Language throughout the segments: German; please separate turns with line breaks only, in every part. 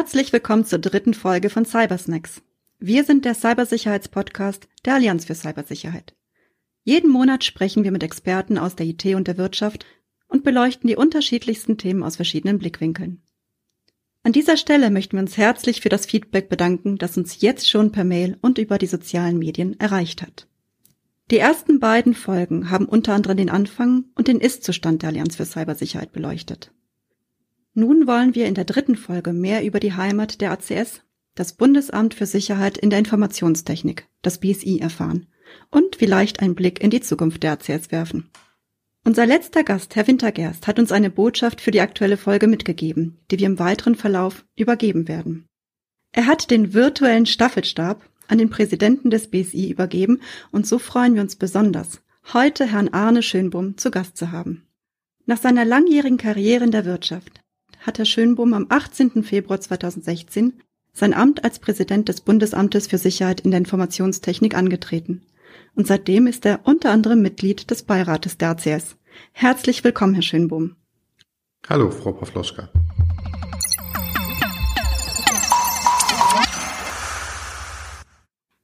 Herzlich willkommen zur dritten Folge von Cybersnacks. Wir sind der Cybersicherheitspodcast der Allianz für Cybersicherheit. Jeden Monat sprechen wir mit Experten aus der IT und der Wirtschaft und beleuchten die unterschiedlichsten Themen aus verschiedenen Blickwinkeln. An dieser Stelle möchten wir uns herzlich für das Feedback bedanken, das uns jetzt schon per Mail und über die sozialen Medien erreicht hat. Die ersten beiden Folgen haben unter anderem den Anfang und den Ist-Zustand der Allianz für Cybersicherheit beleuchtet. Nun wollen wir in der dritten Folge mehr über die Heimat der ACS, das Bundesamt für Sicherheit in der Informationstechnik, das BSI, erfahren und vielleicht einen Blick in die Zukunft der ACS werfen. Unser letzter Gast, Herr Wintergerst, hat uns eine Botschaft für die aktuelle Folge mitgegeben, die wir im weiteren Verlauf übergeben werden. Er hat den virtuellen Staffelstab an den Präsidenten des BSI übergeben und so freuen wir uns besonders, heute Herrn Arne Schönbum zu Gast zu haben. Nach seiner langjährigen Karriere in der Wirtschaft hat Herr Schönbum am 18. Februar 2016 sein Amt als Präsident des Bundesamtes für Sicherheit in der Informationstechnik angetreten. Und seitdem ist er unter anderem Mitglied des Beirates der ACS. Herzlich willkommen, Herr Schönbohm.
Hallo, Frau Pawlowska.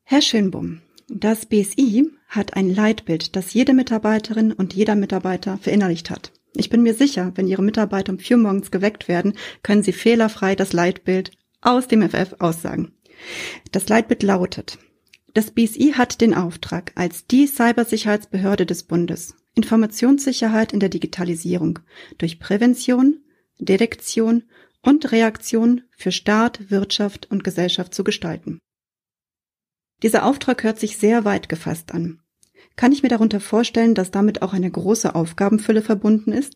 Herr Schönbohm, das BSI hat ein Leitbild, das jede Mitarbeiterin und jeder Mitarbeiter verinnerlicht hat. Ich bin mir sicher, wenn Ihre Mitarbeiter um vier morgens geweckt werden, können Sie fehlerfrei das Leitbild aus dem FF aussagen. Das Leitbild lautet, das BSI hat den Auftrag, als die Cybersicherheitsbehörde des Bundes Informationssicherheit in der Digitalisierung durch Prävention, Detektion und Reaktion für Staat, Wirtschaft und Gesellschaft zu gestalten. Dieser Auftrag hört sich sehr weit gefasst an. Kann ich mir darunter vorstellen, dass damit auch eine große Aufgabenfülle verbunden ist?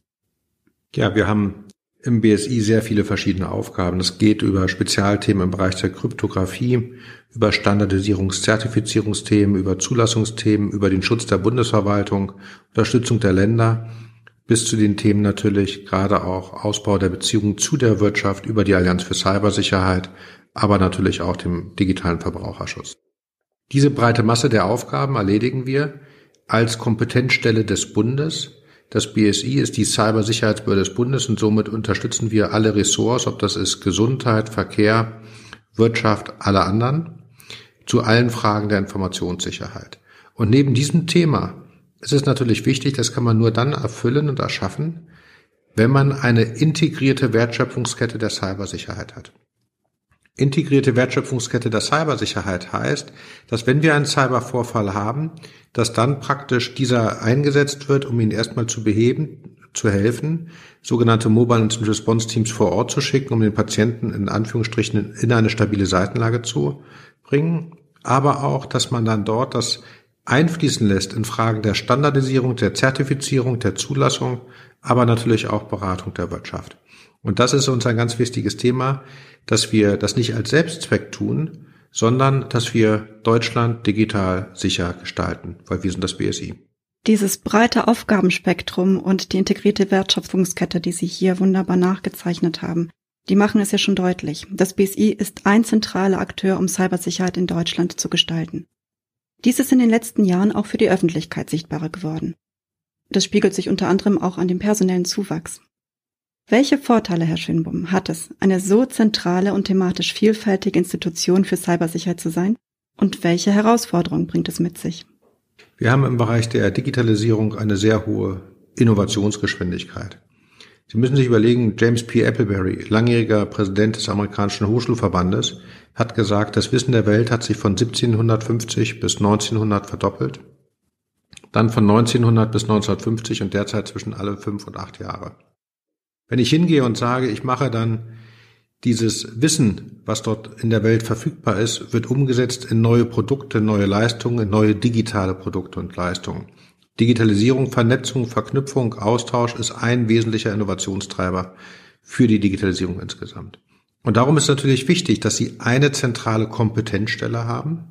Ja, wir haben im BSI sehr viele verschiedene Aufgaben. Das geht über Spezialthemen im Bereich der Kryptographie, über Standardisierungs-Zertifizierungsthemen, über Zulassungsthemen, über den Schutz der Bundesverwaltung, Unterstützung der Länder, bis zu den Themen natürlich gerade auch Ausbau der Beziehungen zu der Wirtschaft über die Allianz für Cybersicherheit, aber natürlich auch dem digitalen Verbraucherschutz. Diese breite Masse der Aufgaben erledigen wir als Kompetenzstelle des Bundes das BSI ist die Cybersicherheitsbehörde des Bundes und somit unterstützen wir alle Ressorts, ob das ist Gesundheit, Verkehr, Wirtschaft, alle anderen, zu allen Fragen der Informationssicherheit. Und neben diesem Thema ist es natürlich wichtig, das kann man nur dann erfüllen und erschaffen, wenn man eine integrierte Wertschöpfungskette der Cybersicherheit hat. Integrierte Wertschöpfungskette der Cybersicherheit heißt, dass wenn wir einen Cybervorfall haben, dass dann praktisch dieser eingesetzt wird, um ihn erstmal zu beheben, zu helfen, sogenannte Mobile Incident Response Teams vor Ort zu schicken, um den Patienten in Anführungsstrichen in eine stabile Seitenlage zu bringen, aber auch, dass man dann dort das einfließen lässt in Fragen der Standardisierung, der Zertifizierung, der Zulassung, aber natürlich auch Beratung der Wirtschaft. Und das ist uns ein ganz wichtiges Thema, dass wir das nicht als Selbstzweck tun, sondern dass wir Deutschland digital sicher gestalten, weil wir sind das BSI.
Dieses breite Aufgabenspektrum und die integrierte Wertschöpfungskette, die Sie hier wunderbar nachgezeichnet haben, die machen es ja schon deutlich. Das BSI ist ein zentraler Akteur, um Cybersicherheit in Deutschland zu gestalten. Dies ist in den letzten Jahren auch für die Öffentlichkeit sichtbarer geworden. Das spiegelt sich unter anderem auch an dem personellen Zuwachs. Welche Vorteile, Herr Schönbum, hat es, eine so zentrale und thematisch vielfältige Institution für Cybersicherheit zu sein? Und welche Herausforderungen bringt es mit sich?
Wir haben im Bereich der Digitalisierung eine sehr hohe Innovationsgeschwindigkeit. Sie müssen sich überlegen, James P. Appleberry, langjähriger Präsident des amerikanischen Hochschulverbandes, hat gesagt, das Wissen der Welt hat sich von 1750 bis 1900 verdoppelt, dann von 1900 bis 1950 und derzeit zwischen alle fünf und acht Jahre. Wenn ich hingehe und sage, ich mache dann dieses Wissen, was dort in der Welt verfügbar ist, wird umgesetzt in neue Produkte, neue Leistungen, in neue digitale Produkte und Leistungen. Digitalisierung, Vernetzung, Verknüpfung, Austausch ist ein wesentlicher Innovationstreiber für die Digitalisierung insgesamt. Und darum ist natürlich wichtig, dass Sie eine zentrale Kompetenzstelle haben,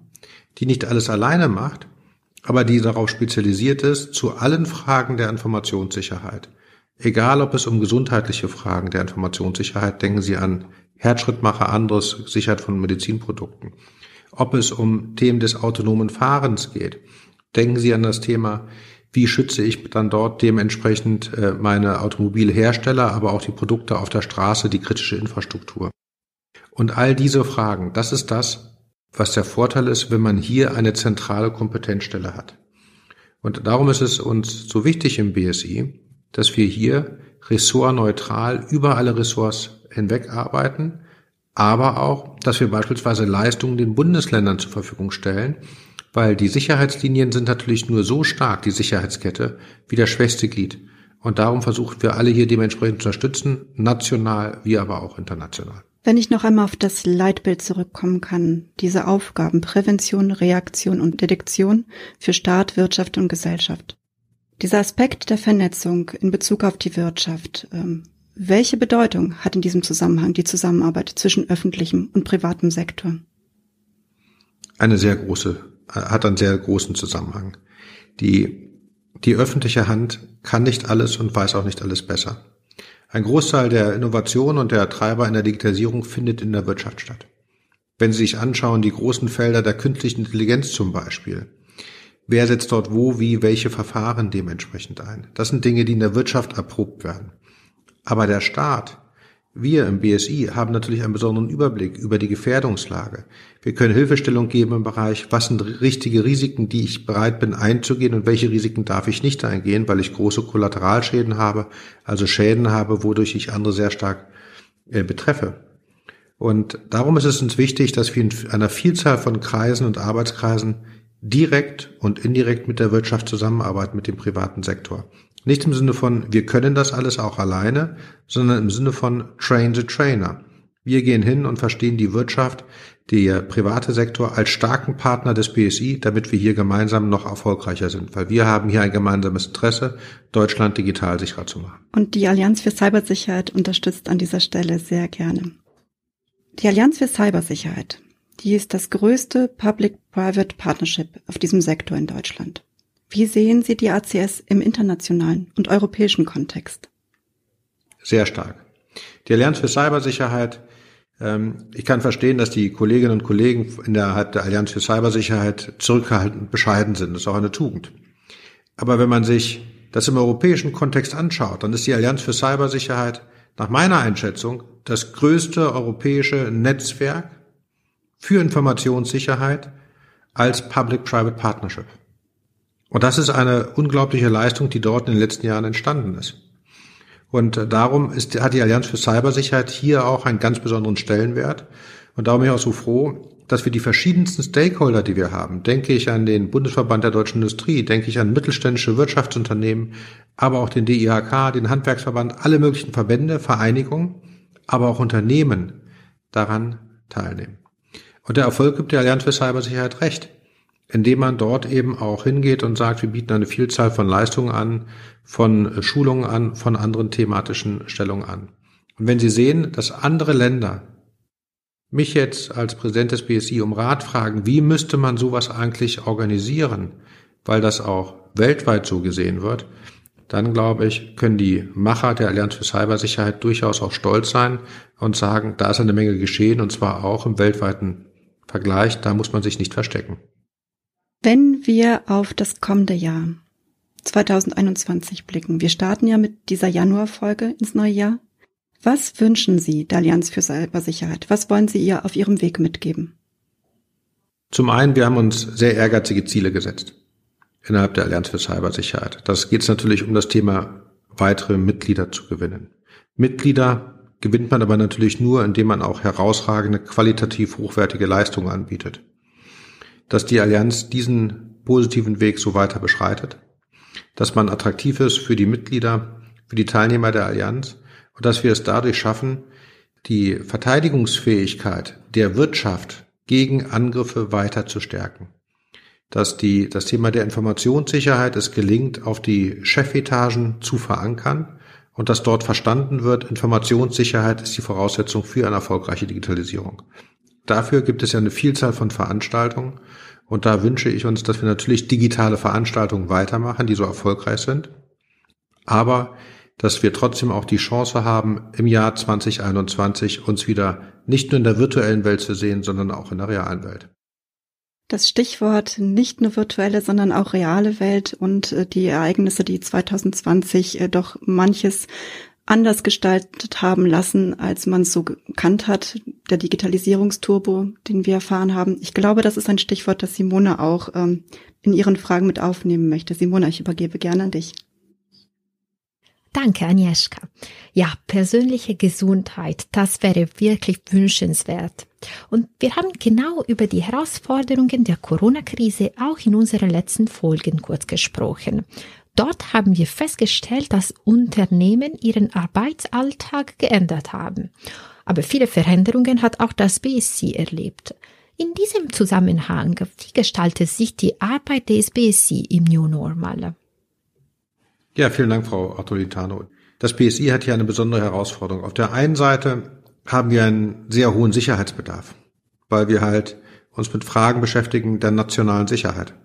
die nicht alles alleine macht, aber die darauf spezialisiert ist, zu allen Fragen der Informationssicherheit Egal, ob es um gesundheitliche Fragen der Informationssicherheit, denken Sie an Herzschrittmacher, anderes Sicherheit von Medizinprodukten. Ob es um Themen des autonomen Fahrens geht, denken Sie an das Thema, wie schütze ich dann dort dementsprechend äh, meine Automobilhersteller, aber auch die Produkte auf der Straße, die kritische Infrastruktur. Und all diese Fragen, das ist das, was der Vorteil ist, wenn man hier eine zentrale Kompetenzstelle hat. Und darum ist es uns so wichtig im BSI, dass wir hier ressortneutral über alle Ressorts hinweg arbeiten, aber auch, dass wir beispielsweise Leistungen den Bundesländern zur Verfügung stellen, weil die Sicherheitslinien sind natürlich nur so stark, die Sicherheitskette, wie das schwächste Glied. Und darum versuchen wir alle hier dementsprechend zu unterstützen, national wie aber auch international.
Wenn ich noch einmal auf das Leitbild zurückkommen kann, diese Aufgaben Prävention, Reaktion und Detektion für Staat, Wirtschaft und Gesellschaft. Dieser Aspekt der Vernetzung in Bezug auf die Wirtschaft, ähm, welche Bedeutung hat in diesem Zusammenhang die Zusammenarbeit zwischen öffentlichem und privatem Sektor?
Eine sehr große, hat einen sehr großen Zusammenhang. Die, die öffentliche Hand kann nicht alles und weiß auch nicht alles besser. Ein Großteil der Innovation und der Treiber in der Digitalisierung findet in der Wirtschaft statt. Wenn Sie sich anschauen, die großen Felder der künstlichen Intelligenz zum Beispiel, Wer setzt dort wo, wie, welche Verfahren dementsprechend ein? Das sind Dinge, die in der Wirtschaft erprobt werden. Aber der Staat, wir im BSI haben natürlich einen besonderen Überblick über die Gefährdungslage. Wir können Hilfestellung geben im Bereich, was sind richtige Risiken, die ich bereit bin einzugehen und welche Risiken darf ich nicht eingehen, weil ich große Kollateralschäden habe, also Schäden habe, wodurch ich andere sehr stark äh, betreffe. Und darum ist es uns wichtig, dass wir in einer Vielzahl von Kreisen und Arbeitskreisen direkt und indirekt mit der Wirtschaft zusammenarbeiten, mit dem privaten Sektor. Nicht im Sinne von, wir können das alles auch alleine, sondern im Sinne von train the trainer. Wir gehen hin und verstehen die Wirtschaft, der private Sektor als starken Partner des BSI, damit wir hier gemeinsam noch erfolgreicher sind, weil wir haben hier ein gemeinsames Interesse, Deutschland digital sicherer zu machen.
Und die Allianz für Cybersicherheit unterstützt an dieser Stelle sehr gerne. Die Allianz für Cybersicherheit die ist das größte Public-Private Partnership auf diesem Sektor in Deutschland. Wie sehen Sie die ACS im internationalen und europäischen Kontext?
Sehr stark. Die Allianz für Cybersicherheit, ähm, ich kann verstehen, dass die Kolleginnen und Kollegen innerhalb der Allianz für Cybersicherheit zurückhaltend bescheiden sind. Das ist auch eine Tugend. Aber wenn man sich das im europäischen Kontext anschaut, dann ist die Allianz für Cybersicherheit nach meiner Einschätzung das größte europäische Netzwerk für Informationssicherheit als Public-Private Partnership. Und das ist eine unglaubliche Leistung, die dort in den letzten Jahren entstanden ist. Und darum ist, hat die Allianz für Cybersicherheit hier auch einen ganz besonderen Stellenwert. Und darum bin ich auch so froh, dass wir die verschiedensten Stakeholder, die wir haben, denke ich an den Bundesverband der deutschen Industrie, denke ich an mittelständische Wirtschaftsunternehmen, aber auch den DIHK, den Handwerksverband, alle möglichen Verbände, Vereinigungen, aber auch Unternehmen daran teilnehmen. Und der Erfolg gibt der Allianz für Cybersicherheit recht, indem man dort eben auch hingeht und sagt, wir bieten eine Vielzahl von Leistungen an, von Schulungen an, von anderen thematischen Stellungen an. Und wenn Sie sehen, dass andere Länder mich jetzt als Präsident des BSI um Rat fragen, wie müsste man sowas eigentlich organisieren, weil das auch weltweit so gesehen wird, dann glaube ich, können die Macher der Allianz für Cybersicherheit durchaus auch stolz sein und sagen, da ist eine Menge geschehen und zwar auch im weltweiten Vergleich, da muss man sich nicht verstecken.
Wenn wir auf das kommende Jahr 2021 blicken, wir starten ja mit dieser Januarfolge ins neue Jahr. Was wünschen Sie der Allianz für Cybersicherheit? Was wollen Sie ihr auf Ihrem Weg mitgeben?
Zum einen, wir haben uns sehr ehrgeizige Ziele gesetzt innerhalb der Allianz für Cybersicherheit. Das geht es natürlich um das Thema weitere Mitglieder zu gewinnen. Mitglieder gewinnt man aber natürlich nur, indem man auch herausragende, qualitativ hochwertige Leistungen anbietet. Dass die Allianz diesen positiven Weg so weiter beschreitet, dass man attraktiv ist für die Mitglieder, für die Teilnehmer der Allianz und dass wir es dadurch schaffen, die Verteidigungsfähigkeit der Wirtschaft gegen Angriffe weiter zu stärken. Dass die, das Thema der Informationssicherheit es gelingt, auf die Chefetagen zu verankern und dass dort verstanden wird, Informationssicherheit ist die Voraussetzung für eine erfolgreiche Digitalisierung. Dafür gibt es ja eine Vielzahl von Veranstaltungen. Und da wünsche ich uns, dass wir natürlich digitale Veranstaltungen weitermachen, die so erfolgreich sind, aber dass wir trotzdem auch die Chance haben, im Jahr 2021 uns wieder nicht nur in der virtuellen Welt zu sehen, sondern auch in der realen Welt
das Stichwort nicht nur virtuelle, sondern auch reale Welt und äh, die Ereignisse, die 2020 äh, doch manches anders gestaltet haben lassen, als man es so gekannt hat, der Digitalisierungsturbo, den wir erfahren haben. Ich glaube, das ist ein Stichwort, das Simone auch ähm, in ihren Fragen mit aufnehmen möchte. Simone, ich übergebe gerne an dich.
Danke, Agnieszka. Ja, persönliche Gesundheit, das wäre wirklich wünschenswert. Und wir haben genau über die Herausforderungen der Corona-Krise auch in unseren letzten Folgen kurz gesprochen. Dort haben wir festgestellt, dass Unternehmen ihren Arbeitsalltag geändert haben. Aber viele Veränderungen hat auch das BSC erlebt. In diesem Zusammenhang, wie gestaltet sich die Arbeit des BSC im New Normal?
Ja, vielen Dank, Frau Artolitano. Das BSI hat hier eine besondere Herausforderung. Auf der einen Seite haben wir einen sehr hohen Sicherheitsbedarf, weil wir halt uns mit Fragen beschäftigen der nationalen Sicherheit.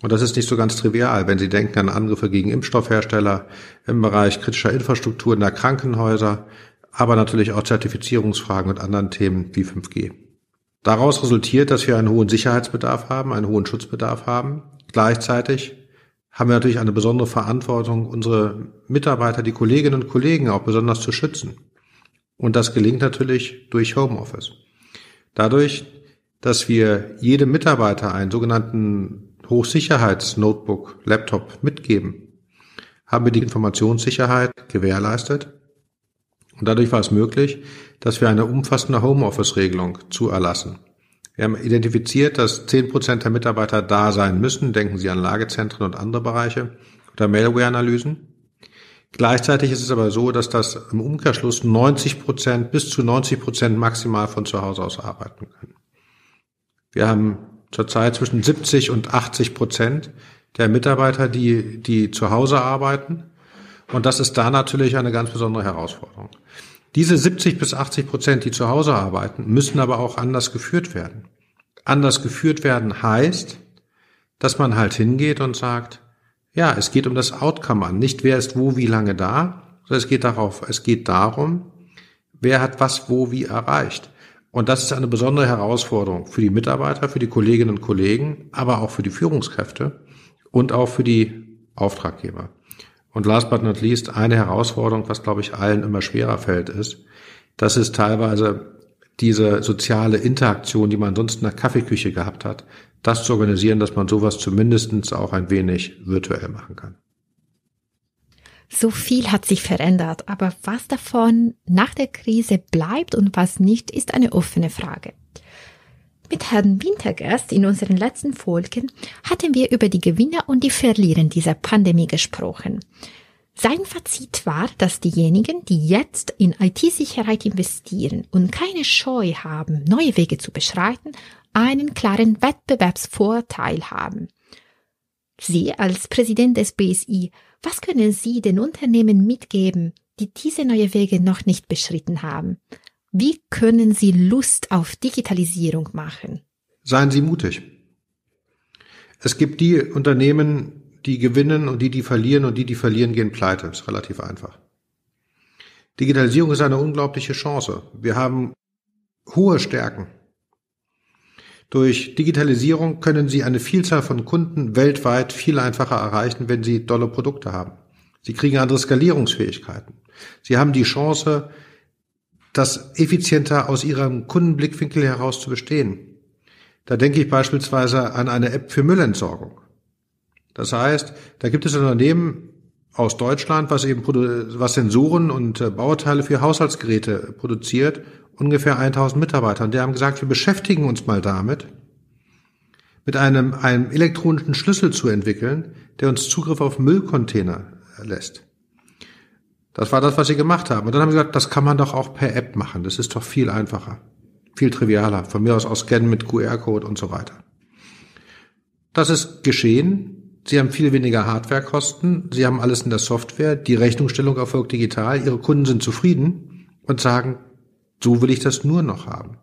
Und das ist nicht so ganz trivial, wenn Sie denken an Angriffe gegen Impfstoffhersteller im Bereich kritischer Infrastrukturen der Krankenhäuser, aber natürlich auch Zertifizierungsfragen und anderen Themen wie 5G. Daraus resultiert, dass wir einen hohen Sicherheitsbedarf haben, einen hohen Schutzbedarf haben. Gleichzeitig haben wir natürlich eine besondere Verantwortung, unsere Mitarbeiter, die Kolleginnen und Kollegen auch besonders zu schützen. Und das gelingt natürlich durch Homeoffice. Dadurch, dass wir jedem Mitarbeiter einen sogenannten Hochsicherheits-Notebook, Laptop mitgeben, haben wir die Informationssicherheit gewährleistet. Und dadurch war es möglich, dass wir eine umfassende Homeoffice-Regelung zu erlassen. Wir haben identifiziert, dass 10 Prozent der Mitarbeiter da sein müssen. Denken Sie an Lagezentren und andere Bereiche oder Malware-Analysen. Gleichzeitig ist es aber so, dass das im Umkehrschluss 90 Prozent bis zu 90 Prozent maximal von zu Hause aus arbeiten können. Wir haben zurzeit zwischen 70 und 80 Prozent der Mitarbeiter, die, die zu Hause arbeiten. Und das ist da natürlich eine ganz besondere Herausforderung. Diese 70 bis 80 Prozent, die zu Hause arbeiten, müssen aber auch anders geführt werden. Anders geführt werden heißt, dass man halt hingeht und sagt, ja, es geht um das Outcome an, nicht wer ist wo wie lange da, sondern es geht darauf, es geht darum, wer hat was wo wie erreicht. Und das ist eine besondere Herausforderung für die Mitarbeiter, für die Kolleginnen und Kollegen, aber auch für die Führungskräfte und auch für die Auftraggeber. Und last but not least, eine Herausforderung, was glaube ich allen immer schwerer fällt, ist, dass es teilweise diese soziale Interaktion, die man sonst in der Kaffeeküche gehabt hat, das zu organisieren, dass man sowas zumindestens auch ein wenig virtuell machen kann.
So viel hat sich verändert, aber was davon nach der Krise bleibt und was nicht, ist eine offene Frage. Mit Herrn Wintergast in unseren letzten Folgen hatten wir über die Gewinner und die Verlierer dieser Pandemie gesprochen. Sein Fazit war, dass diejenigen, die jetzt in IT-Sicherheit investieren und keine Scheu haben, neue Wege zu beschreiten, einen klaren Wettbewerbsvorteil haben. Sie als Präsident des BSI was können Sie den Unternehmen mitgeben, die diese neue Wege noch nicht beschritten haben? Wie können Sie Lust auf Digitalisierung machen?
Seien Sie mutig. Es gibt die Unternehmen, die gewinnen und die, die verlieren und die, die verlieren, gehen pleite. Das ist relativ einfach. Digitalisierung ist eine unglaubliche Chance. Wir haben hohe Stärken. Durch Digitalisierung können Sie eine Vielzahl von Kunden weltweit viel einfacher erreichen, wenn Sie dolle Produkte haben. Sie kriegen andere Skalierungsfähigkeiten. Sie haben die Chance, das effizienter aus Ihrem Kundenblickwinkel heraus zu bestehen. Da denke ich beispielsweise an eine App für Müllentsorgung. Das heißt, da gibt es ein Unternehmen aus Deutschland, was eben was Sensoren und äh, Bauteile für Haushaltsgeräte produziert ungefähr 1000 Mitarbeiter. Und die haben gesagt, wir beschäftigen uns mal damit, mit einem, einem elektronischen Schlüssel zu entwickeln, der uns Zugriff auf Müllcontainer lässt. Das war das, was sie gemacht haben. Und dann haben sie gesagt, das kann man doch auch per App machen. Das ist doch viel einfacher, viel trivialer. Von mir aus auch scannen mit QR-Code und so weiter. Das ist geschehen. Sie haben viel weniger Hardwarekosten. Sie haben alles in der Software. Die Rechnungsstellung erfolgt digital. Ihre Kunden sind zufrieden und sagen, so will ich das nur noch haben.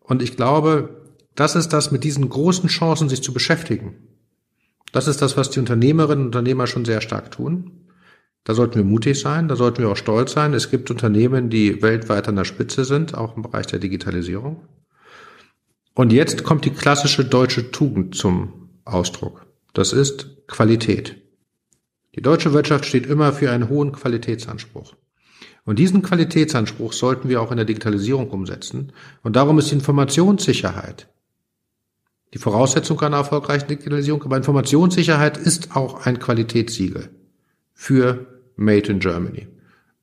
Und ich glaube, das ist das mit diesen großen Chancen, sich zu beschäftigen. Das ist das, was die Unternehmerinnen und Unternehmer schon sehr stark tun. Da sollten wir mutig sein, da sollten wir auch stolz sein. Es gibt Unternehmen, die weltweit an der Spitze sind, auch im Bereich der Digitalisierung. Und jetzt kommt die klassische deutsche Tugend zum Ausdruck. Das ist Qualität. Die deutsche Wirtschaft steht immer für einen hohen Qualitätsanspruch. Und diesen Qualitätsanspruch sollten wir auch in der Digitalisierung umsetzen. Und darum ist Informationssicherheit die Voraussetzung einer erfolgreichen Digitalisierung. Aber Informationssicherheit ist auch ein Qualitätssiegel für Made in Germany.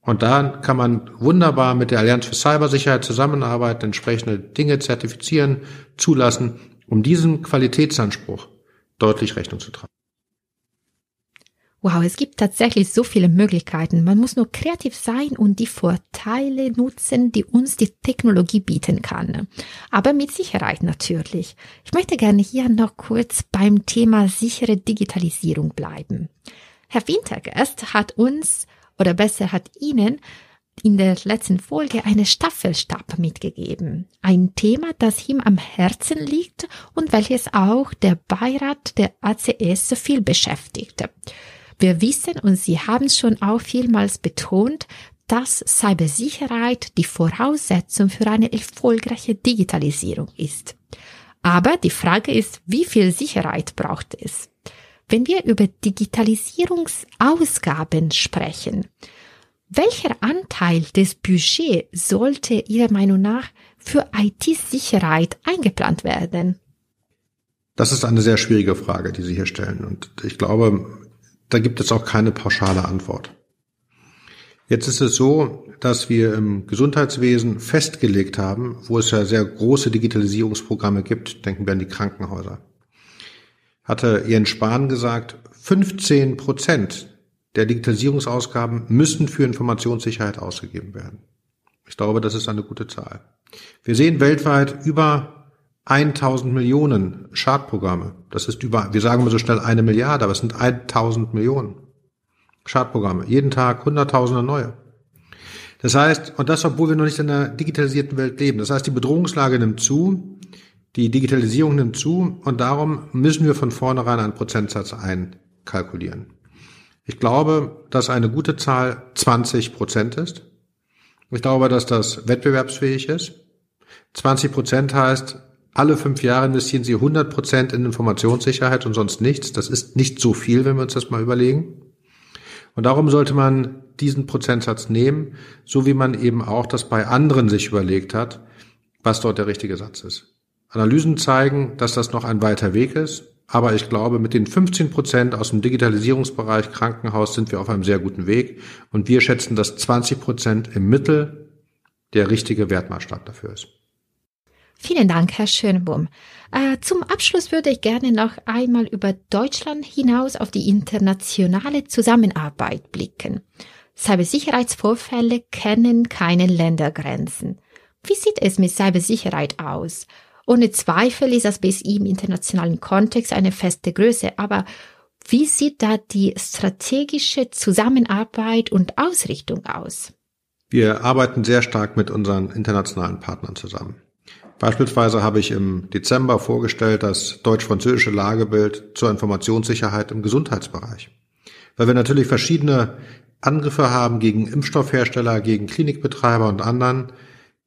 Und da kann man wunderbar mit der Allianz für Cybersicherheit zusammenarbeiten, entsprechende Dinge zertifizieren, zulassen, um diesem Qualitätsanspruch deutlich Rechnung zu tragen.
Wow, es gibt tatsächlich so viele Möglichkeiten. Man muss nur kreativ sein und die Vorteile nutzen, die uns die Technologie bieten kann. Aber mit Sicherheit natürlich. Ich möchte gerne hier noch kurz beim Thema sichere Digitalisierung bleiben. Herr Wintergast hat uns, oder besser hat Ihnen, in der letzten Folge eine Staffelstab mitgegeben. Ein Thema, das ihm am Herzen liegt und welches auch der Beirat der ACS so viel beschäftigte. Wir wissen und Sie haben es schon auch vielmals betont, dass Cybersicherheit die Voraussetzung für eine erfolgreiche Digitalisierung ist. Aber die Frage ist, wie viel Sicherheit braucht es? Wenn wir über Digitalisierungsausgaben sprechen, welcher Anteil des Budgets sollte Ihrer Meinung nach für IT-Sicherheit eingeplant werden?
Das ist eine sehr schwierige Frage, die Sie hier stellen. Und ich glaube, da gibt es auch keine pauschale Antwort. Jetzt ist es so, dass wir im Gesundheitswesen festgelegt haben, wo es ja sehr große Digitalisierungsprogramme gibt, denken wir an die Krankenhäuser, hatte Jens Spahn gesagt, 15 Prozent der Digitalisierungsausgaben müssen für Informationssicherheit ausgegeben werden. Ich glaube, das ist eine gute Zahl. Wir sehen weltweit über 1000 Millionen Schadprogramme. Das ist über, wir sagen immer so schnell eine Milliarde, aber es sind 1000 Millionen Schadprogramme. Jeden Tag hunderttausende neue. Das heißt, und das, obwohl wir noch nicht in einer digitalisierten Welt leben. Das heißt, die Bedrohungslage nimmt zu, die Digitalisierung nimmt zu und darum müssen wir von vornherein einen Prozentsatz einkalkulieren. Ich glaube, dass eine gute Zahl 20 Prozent ist. Ich glaube, dass das wettbewerbsfähig ist. 20 Prozent heißt, alle fünf Jahre investieren Sie 100 Prozent in Informationssicherheit und sonst nichts. Das ist nicht so viel, wenn wir uns das mal überlegen. Und darum sollte man diesen Prozentsatz nehmen, so wie man eben auch das bei anderen sich überlegt hat, was dort der richtige Satz ist. Analysen zeigen, dass das noch ein weiter Weg ist, aber ich glaube, mit den 15 Prozent aus dem Digitalisierungsbereich Krankenhaus sind wir auf einem sehr guten Weg und wir schätzen, dass 20 Prozent im Mittel der richtige Wertmaßstab dafür ist.
Vielen Dank, Herr Schönbohm. Äh, zum Abschluss würde ich gerne noch einmal über Deutschland hinaus auf die internationale Zusammenarbeit blicken. Cybersicherheitsvorfälle kennen keine Ländergrenzen. Wie sieht es mit Cybersicherheit aus? Ohne Zweifel ist das BSI im internationalen Kontext eine feste Größe, aber wie sieht da die strategische Zusammenarbeit und Ausrichtung aus?
Wir arbeiten sehr stark mit unseren internationalen Partnern zusammen. Beispielsweise habe ich im Dezember vorgestellt das deutsch-französische Lagebild zur Informationssicherheit im Gesundheitsbereich. Weil wir natürlich verschiedene Angriffe haben gegen Impfstoffhersteller, gegen Klinikbetreiber und anderen,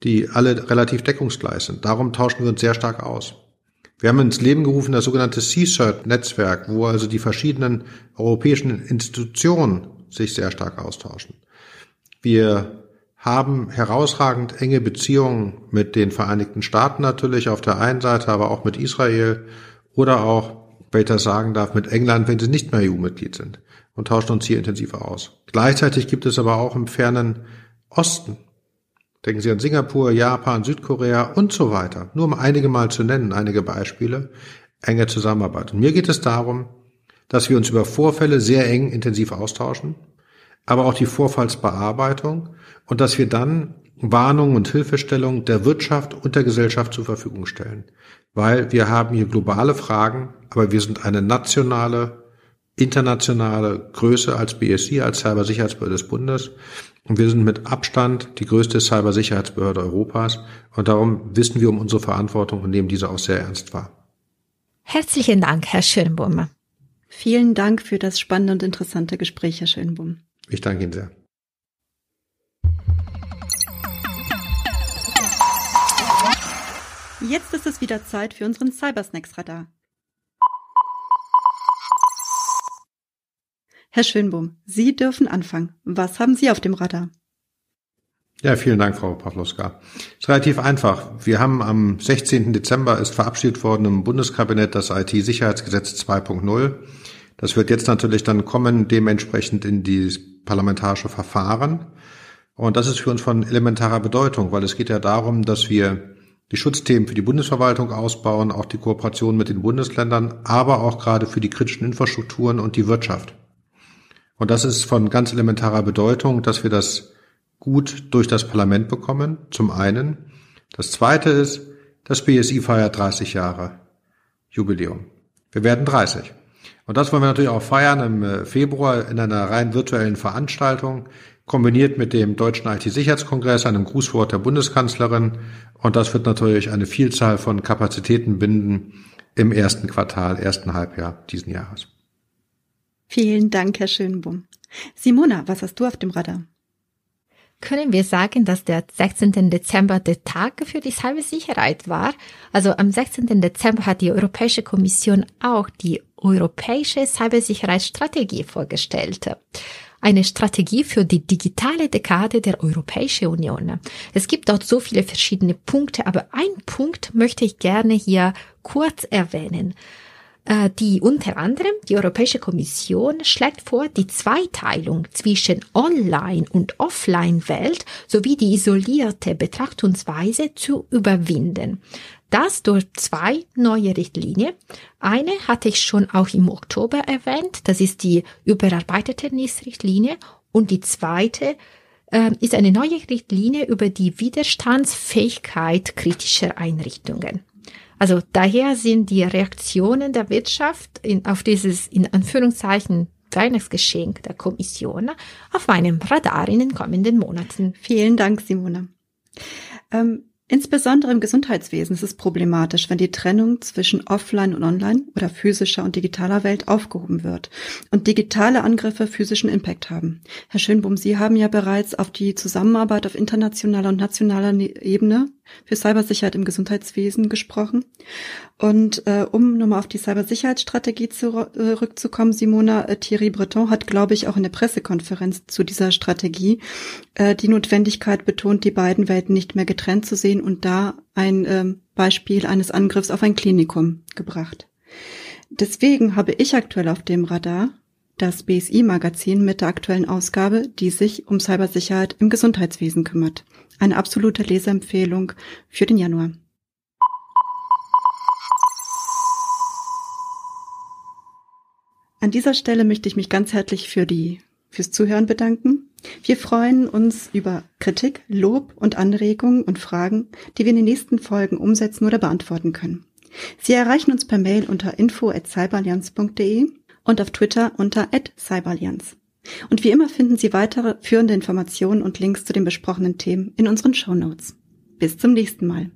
die alle relativ deckungsgleich sind. Darum tauschen wir uns sehr stark aus. Wir haben ins Leben gerufen das sogenannte CSIRT-Netzwerk, wo also die verschiedenen europäischen Institutionen sich sehr stark austauschen. Wir haben herausragend enge Beziehungen mit den Vereinigten Staaten natürlich auf der einen Seite, aber auch mit Israel oder auch, wenn ich das sagen darf, mit England, wenn sie nicht mehr EU-Mitglied sind und tauschen uns hier intensiver aus. Gleichzeitig gibt es aber auch im fernen Osten, denken Sie an Singapur, Japan, Südkorea und so weiter, nur um einige mal zu nennen, einige Beispiele, enge Zusammenarbeit. Und mir geht es darum, dass wir uns über Vorfälle sehr eng intensiv austauschen, aber auch die Vorfallsbearbeitung und dass wir dann Warnungen und Hilfestellungen der Wirtschaft und der Gesellschaft zur Verfügung stellen. Weil wir haben hier globale Fragen, aber wir sind eine nationale, internationale Größe als BSI, als Cybersicherheitsbehörde des Bundes. Und wir sind mit Abstand die größte Cybersicherheitsbehörde Europas. Und darum wissen wir um unsere Verantwortung und nehmen diese auch sehr ernst wahr.
Herzlichen Dank, Herr Schönbohm.
Vielen Dank für das spannende und interessante Gespräch, Herr Schönbohm.
Ich danke Ihnen sehr.
Jetzt ist es wieder Zeit für unseren Cybersnacks-Radar. Herr Schönbohm, Sie dürfen anfangen. Was haben Sie auf dem Radar?
Ja, vielen Dank, Frau Pawlowska. Es ist relativ einfach. Wir haben am 16. Dezember ist verabschiedet worden im Bundeskabinett das IT-Sicherheitsgesetz 2.0. Das wird jetzt natürlich dann kommen, dementsprechend in die parlamentarische Verfahren. Und das ist für uns von elementarer Bedeutung, weil es geht ja darum, dass wir die Schutzthemen für die Bundesverwaltung ausbauen, auch die Kooperation mit den Bundesländern, aber auch gerade für die kritischen Infrastrukturen und die Wirtschaft. Und das ist von ganz elementarer Bedeutung, dass wir das gut durch das Parlament bekommen, zum einen. Das zweite ist, das BSI feiert 30 Jahre Jubiläum. Wir werden 30. Und das wollen wir natürlich auch feiern im äh, Februar in einer rein virtuellen Veranstaltung, kombiniert mit dem Deutschen IT-Sicherheitskongress, einem Grußwort der Bundeskanzlerin. Und das wird natürlich eine Vielzahl von Kapazitäten binden im ersten Quartal, ersten Halbjahr diesen Jahres.
Vielen Dank, Herr Schönbohm. Simona, was hast du auf dem Radar?
können wir sagen, dass der 16. Dezember der Tag für die Cybersicherheit war. Also am 16. Dezember hat die Europäische Kommission auch die europäische Cybersicherheitsstrategie vorgestellt. Eine Strategie für die digitale Dekade der Europäischen Union. Es gibt dort so viele verschiedene Punkte, aber ein Punkt möchte ich gerne hier kurz erwähnen. Äh, die unter anderem die Europäische Kommission schlägt vor, die Zweiteilung zwischen Online- und Offline-Welt sowie die isolierte Betrachtungsweise zu überwinden. Das durch zwei neue Richtlinien. Eine hatte ich schon auch im Oktober erwähnt, das ist die überarbeitete NIS-Richtlinie und die zweite äh, ist eine neue Richtlinie über die Widerstandsfähigkeit kritischer Einrichtungen. Also daher sind die Reaktionen der Wirtschaft in, auf dieses in Anführungszeichen Weihnachtsgeschenk der Kommission auf meinem Radar in den kommenden Monaten.
Vielen Dank, Simone. Ähm, Insbesondere im Gesundheitswesen ist es problematisch, wenn die Trennung zwischen Offline und Online oder physischer und digitaler Welt aufgehoben wird und digitale Angriffe physischen Impact haben. Herr Schönbohm, Sie haben ja bereits auf die Zusammenarbeit auf internationaler und nationaler ne-, Ebene für Cybersicherheit im Gesundheitswesen gesprochen. Und äh, um nochmal auf die Cybersicherheitsstrategie zurückzukommen, Simona äh, Thierry Breton hat, glaube ich, auch in der Pressekonferenz zu dieser Strategie äh, die Notwendigkeit betont, die beiden Welten nicht mehr getrennt zu sehen und da ein äh, Beispiel eines Angriffs auf ein Klinikum gebracht. Deswegen habe ich aktuell auf dem Radar das BSI-Magazin mit der aktuellen Ausgabe, die sich um Cybersicherheit im Gesundheitswesen kümmert. Eine absolute Leseempfehlung für den Januar. An dieser Stelle möchte ich mich ganz herzlich für die, fürs Zuhören bedanken. Wir freuen uns über Kritik, Lob und Anregungen und Fragen, die wir in den nächsten Folgen umsetzen oder beantworten können. Sie erreichen uns per Mail unter info@cyberallianz.de und auf Twitter unter @cyberallianz. Und wie immer finden Sie weitere führende Informationen und Links zu den besprochenen Themen in unseren Show Notes. Bis zum nächsten Mal.